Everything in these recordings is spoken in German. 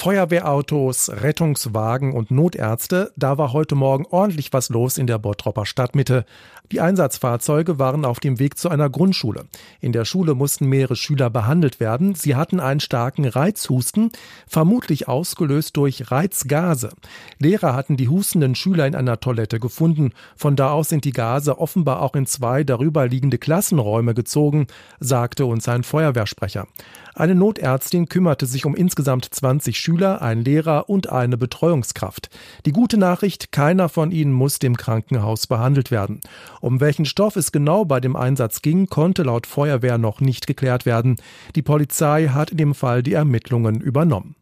Feuerwehrautos, Rettungswagen und Notärzte, da war heute Morgen ordentlich was los in der Bottropper Stadtmitte. Die Einsatzfahrzeuge waren auf dem Weg zu einer Grundschule. In der Schule mussten mehrere Schüler behandelt werden. Sie hatten einen starken Reizhusten, vermutlich ausgelöst durch Reizgase. Lehrer hatten die hustenden Schüler in einer Toilette gefunden. Von da aus sind die Gase offenbar auch in zwei darüber liegende Klassenräume gezogen, sagte uns ein Feuerwehrsprecher. Eine Notärztin kümmerte sich um insgesamt 20 Schüler, ein Lehrer und eine Betreuungskraft. Die gute Nachricht, keiner von ihnen musste im Krankenhaus behandelt werden. Um welchen Stoff es genau bei dem Einsatz ging, konnte laut Feuerwehr noch nicht geklärt werden. Die Polizei hat in dem Fall die Ermittlungen übernommen.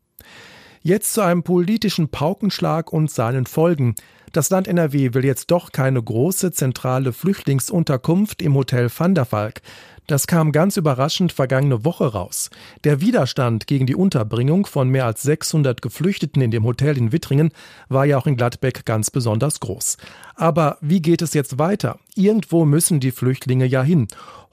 Jetzt zu einem politischen Paukenschlag und seinen Folgen. Das Land NRW will jetzt doch keine große zentrale Flüchtlingsunterkunft im Hotel Van der Valk. Das kam ganz überraschend vergangene Woche raus. Der Widerstand gegen die Unterbringung von mehr als 600 Geflüchteten in dem Hotel in Wittringen war ja auch in Gladbeck ganz besonders groß. Aber wie geht es jetzt weiter? Irgendwo müssen die Flüchtlinge ja hin.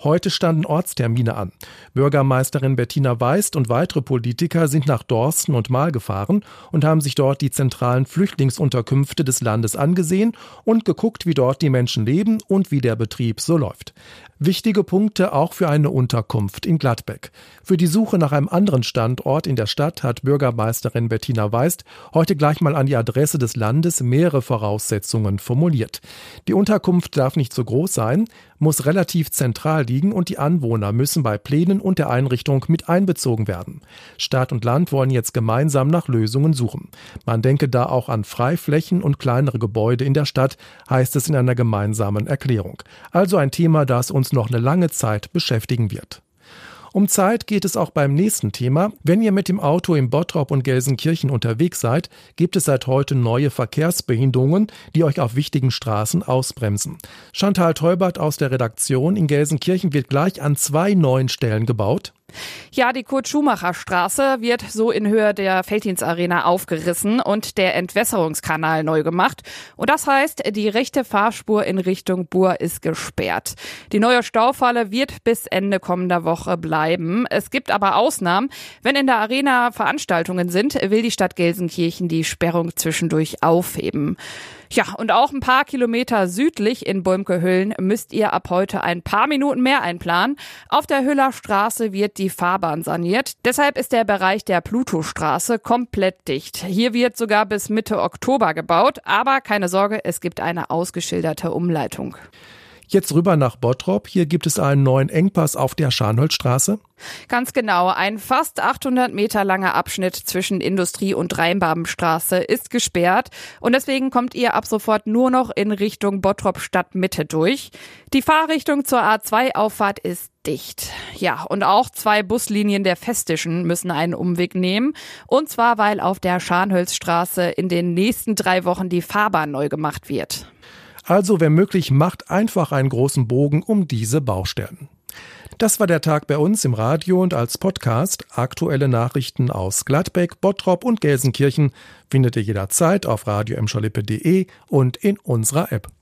Heute standen Ortstermine an. Bürgermeisterin Bettina Weist und weitere Politiker sind nach Dorsten und Mahl gefahren und haben sich dort die zentralen Flüchtlingsunterkünfte des Landes angesehen und geguckt, wie dort die Menschen leben und wie der Betrieb so läuft. Wichtige Punkte auch für eine Unterkunft in Gladbeck. Für die Suche nach einem anderen Standort in der Stadt hat Bürgermeisterin Bettina Weist heute gleich mal an die Adresse des Landes mehrere Voraussetzungen formuliert. Die Unterkunft darf nicht zu groß sein, muss relativ zentral liegen und die Anwohner müssen bei Plänen und der Einrichtung mit einbezogen werden. Stadt und Land wollen jetzt gemeinsam nach Lösungen suchen. Man denke da auch an Freiflächen und kleinere Gebäude in der Stadt, heißt es in einer gemeinsamen Erklärung. Also ein Thema, das uns noch eine lange Zeit beschäftigen wird. Um Zeit geht es auch beim nächsten Thema. Wenn ihr mit dem Auto in Bottrop und Gelsenkirchen unterwegs seid, gibt es seit heute neue Verkehrsbehinderungen, die euch auf wichtigen Straßen ausbremsen. Chantal Teubert aus der Redaktion in Gelsenkirchen wird gleich an zwei neuen Stellen gebaut. Ja, die Kurt-Schumacher-Straße wird so in Höhe der Felddienst-Arena aufgerissen und der Entwässerungskanal neu gemacht. Und das heißt, die rechte Fahrspur in Richtung Bur ist gesperrt. Die neue Staufalle wird bis Ende kommender Woche bleiben. Es gibt aber Ausnahmen. Wenn in der Arena Veranstaltungen sind, will die Stadt Gelsenkirchen die Sperrung zwischendurch aufheben. Ja, und auch ein paar Kilometer südlich in Bäumke-Hüllen müsst ihr ab heute ein paar Minuten mehr einplanen. Auf der Hüller Straße wird die Fahrbahn saniert. Deshalb ist der Bereich der Pluto-Straße komplett dicht. Hier wird sogar bis Mitte Oktober gebaut. Aber keine Sorge, es gibt eine ausgeschilderte Umleitung. Jetzt rüber nach Bottrop. Hier gibt es einen neuen Engpass auf der Scharnholzstraße. Ganz genau. Ein fast 800 Meter langer Abschnitt zwischen Industrie- und Rheinbabenstraße ist gesperrt. Und deswegen kommt ihr ab sofort nur noch in Richtung Bottrop Stadtmitte durch. Die Fahrrichtung zur A2-Auffahrt ist dicht. Ja, und auch zwei Buslinien der Festischen müssen einen Umweg nehmen. Und zwar, weil auf der Scharnholzstraße in den nächsten drei Wochen die Fahrbahn neu gemacht wird. Also, wer möglich, macht einfach einen großen Bogen um diese Baustellen. Das war der Tag bei uns im Radio und als Podcast. Aktuelle Nachrichten aus Gladbeck, Bottrop und Gelsenkirchen findet ihr jederzeit auf radio und in unserer App.